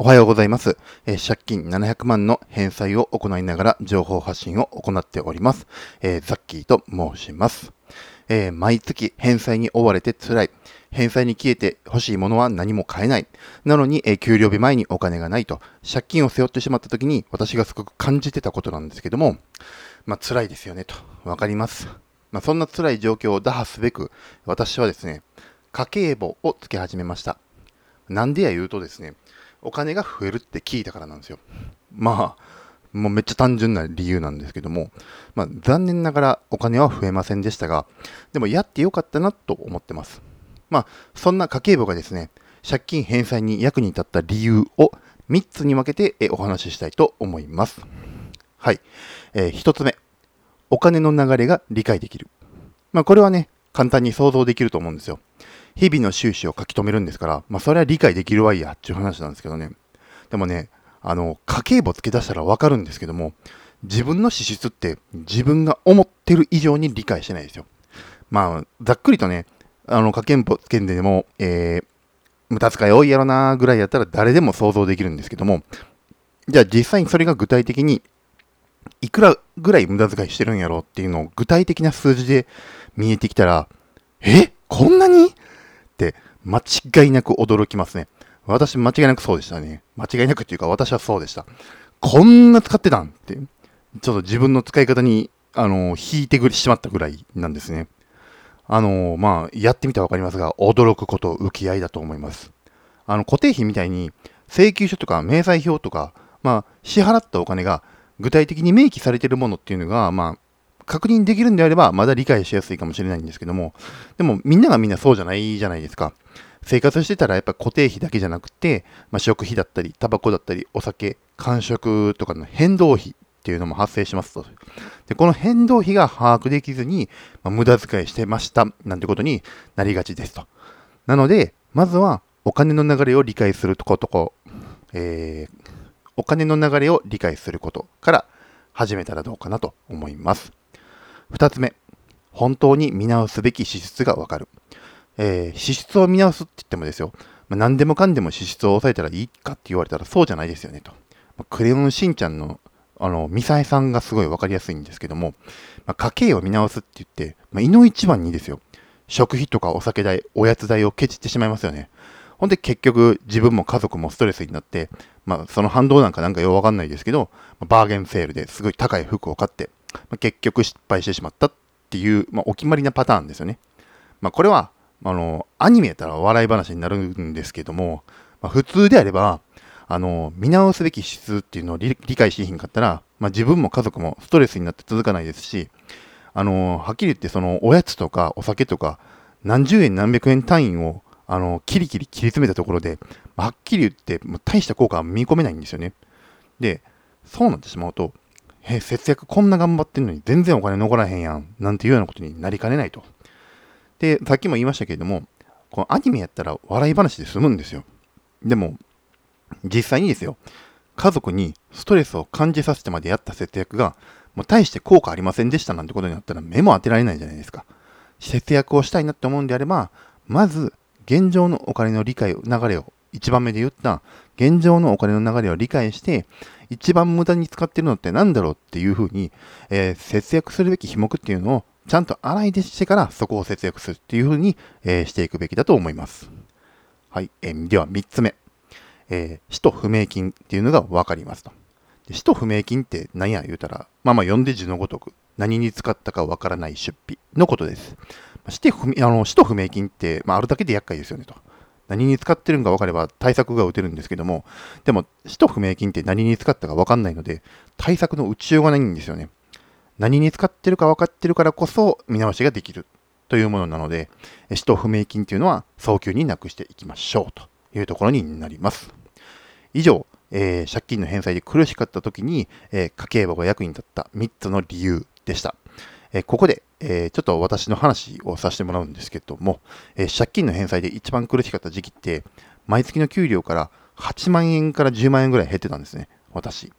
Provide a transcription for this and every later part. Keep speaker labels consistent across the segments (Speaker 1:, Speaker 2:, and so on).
Speaker 1: おはようございます。えー借金700万の返済を行いながら情報発信を行っております。えーザッキーと申します。えー毎月返済に追われて辛い。返済に消えて欲しいものは何も買えない。なのに、えー給料日前にお金がないと、借金を背負ってしまった時に私がすごく感じてたことなんですけども、まあ辛いですよねと。わかります。まあそんな辛い状況を打破すべく、私はですね、家計簿をつけ始めました。なんでや言うとですね、お金が増えるって聞いたからなんですよ。まあ、もうめっちゃ単純な理由なんですけども、まあ残念ながらお金は増えませんでしたが、でもやってよかったなと思ってます。まあ、そんな家計簿がですね、借金返済に役に立った理由を3つに分けてお話ししたいと思います。はい。えー1つ目。お金の流れが理解できる。まあ、これはね、簡単に想像できると思うんですよ。日々の収支を書き留めるんですから、まあ、それは理解できるわいやっていう話なんですけどね。でもね、あの、家計簿つけ出したらわかるんですけども、自分の支出って自分が思ってる以上に理解してないですよ。まあ、ざっくりとね、あの、家計簿つけんでも、えー、無駄遣い多いやろなぐらいやったら誰でも想像できるんですけども、じゃあ実際にそれが具体的にいくらぐらい無駄遣いしてるんやろうっていうのを具体的な数字で見えてきたら、え？こんなに？間違いなく驚きますね。私間違いなくそうでしたね。間違いなくっていうか私はそうでした。こんな使ってたんって、ちょっと自分の使い方に、あの、引いてくしまったぐらいなんですね。あの、まあ、やってみたらわかりますが、驚くこと、浮き合いだと思います。あの、固定費みたいに、請求書とか明細表とか、まあ、支払ったお金が具体的に明記されてるものっていうのが、まあ、確認できるんであれば、まだ理解しやすいかもしれないんですけども、でも、みんながみんなそうじゃないじゃないですか。生活してたら、やっぱ固定費だけじゃなくて、まあ、食費だったり、タバコだったり、お酒、間食とかの変動費っていうのも発生しますと。で、この変動費が把握できずに、まあ、無駄遣いしてました、なんてことになりがちですと。なので、まずは、お金の流れを理解するとことこ、えー、お金の流れを理解することから始めたらどうかなと思います。二つ目、本当に見直すべき支出がわかる。えー支出を見直すって言ってもですよ、まあ、何でもかんでも支出を抑えたらいいかって言われたらそうじゃないですよねと。まあクレヨンしんちゃんのあの、ミサエさんがすごいわかりやすいんですけども、まあ、家計を見直すって言って、まあ、胃の一番にですよ、食費とかお酒代、おやつ代をケチってしまいますよね。ほんで結局自分も家族もストレスになって、まあその反動なんかなんかようわかんないですけど、バーゲンセールですごい高い服を買って、まあ、結局失敗してしまったっていう、まあお決まりなパターンですよね。まあこれは、あの、アニメやったら笑い話になるんですけども、まあ、普通であれば、あの、見直すべき質っていうのを理解しひんかったら、まあ自分も家族もストレスになって続かないですし、あの、はっきり言ってそのおやつとかお酒とか何十円何百円単位をあの、キリキリ切り詰めたところで、まはっきり言って、も大した効果は見込めないんですよね。で、そうなってしまうと、え、節約こんな頑張ってんのに全然お金残らへんやん、なんていうようなことになりかねないと。で、さっきも言いましたけれども、このアニメやったら笑い話で済むんですよ。でも、実際にですよ、家族にストレスを感じさせてまでやった節約が、もう大して効果ありませんでしたなんてことになったら目も当てられないじゃないですか。節約をしたいなって思うんであれば、まず、現状のお金の理解、流れを、一番目で言った、現状のお金の流れを理解して、一番無駄に使ってるのって何だろうっていうふうに、えー節約するべき費目っていうのを、ちゃんと洗い出してからそこを節約するっていうふうに、えーしていくべきだと思います。はい。えーでは、三つ目。えー使途不明金っていうのが分かりますと。で使途不明金って何や言うたら、まあまあ読んで字のごとく、何に使ったか分からない出費のことです。使途不明あの使途不明金って、まあ、あるだけで厄介ですよねと。何に使ってるのか分かれば対策が打てるんですけども、でも、使途不明金って何に使ったか分かんないので、対策の打ちようがないんですよね。何に使ってるか分かってるからこそ見直しができるというものなので、使途不明金というのは早急になくしていきましょうというところになります。以上、えー借金の返済で苦しかった時に、えー家計簿が役に立った3つの理由でした。えーここで、えーちょっと私の話をさせてもらうんですけども、えー借金の返済で一番苦しかった時期って、毎月の給料から8万円から10万円ぐらい減ってたんですね、私。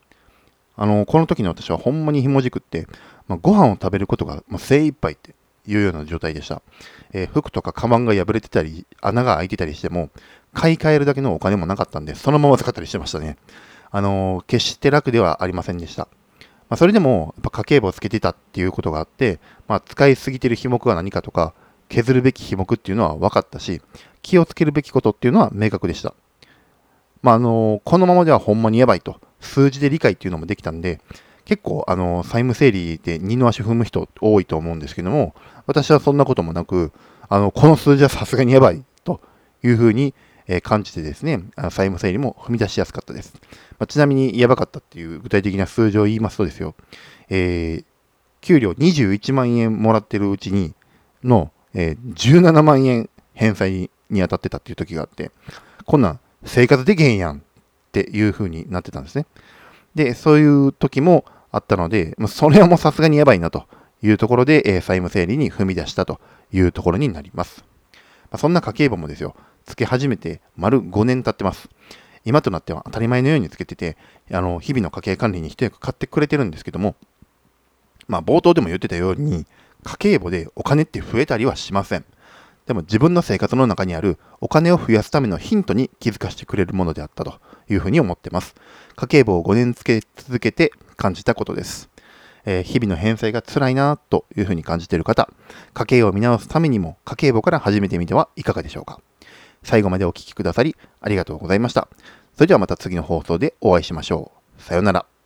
Speaker 1: あの、この時の私はほんまにひもじくって、まあ、ご飯を食べることが、ま、精一杯っていうような状態でした。えー服とかカバンが破れてたり、穴が開いてたりしても、買い替えるだけのお金もなかったんで、そのまま使ったりしてましたね。あの、決して楽ではありませんでした。まあ、それでも、やっぱ家計簿をつけてたっていうことがあって、まあ、使いすぎてる費目は何かとか、削るべき費目っていうのは分かったし、気をつけるべきことっていうのは明確でした。まあ、あの、このままではほんまにやばいと、数字で理解っていうのもできたんで、結構、あの、債務整理で二の足踏む人多いと思うんですけども、私はそんなこともなく、あの、この数字はさすがにやばいというふうに、え感じてですね、債務整理も踏み出しやすかったです。まあ、ちなみにやばかったっていう具体的な数字を言いますとですよ、えー、給料21万円もらってるうちにの、えー、17万円返済に当たってたっていう時があって、こんなん生活できへんやんっていう風になってたんですね。で、そういう時もあったので、それはもうさすがにやばいなというところで、えー、債務整理に踏み出したというところになります。まあ、そんな家計簿もですよ、つけ始めて丸5年経ってます。今となっては当たり前のようにつけてて、あの、日々の家計管理に一役買ってくれてるんですけども、まあ、冒頭でも言ってたように、家計簿でお金って増えたりはしません。でも自分の生活の中にあるお金を増やすためのヒントに気づかせてくれるものであったというふうに思ってます。家計簿を5年つけ続けて感じたことです。えー、日々の返済が辛いなというふうに感じている方、家計を見直すためにも家計簿から始めてみてはいかがでしょうか。最後までお聴きくださりありがとうございました。それではまた次の放送でお会いしましょう。さようなら。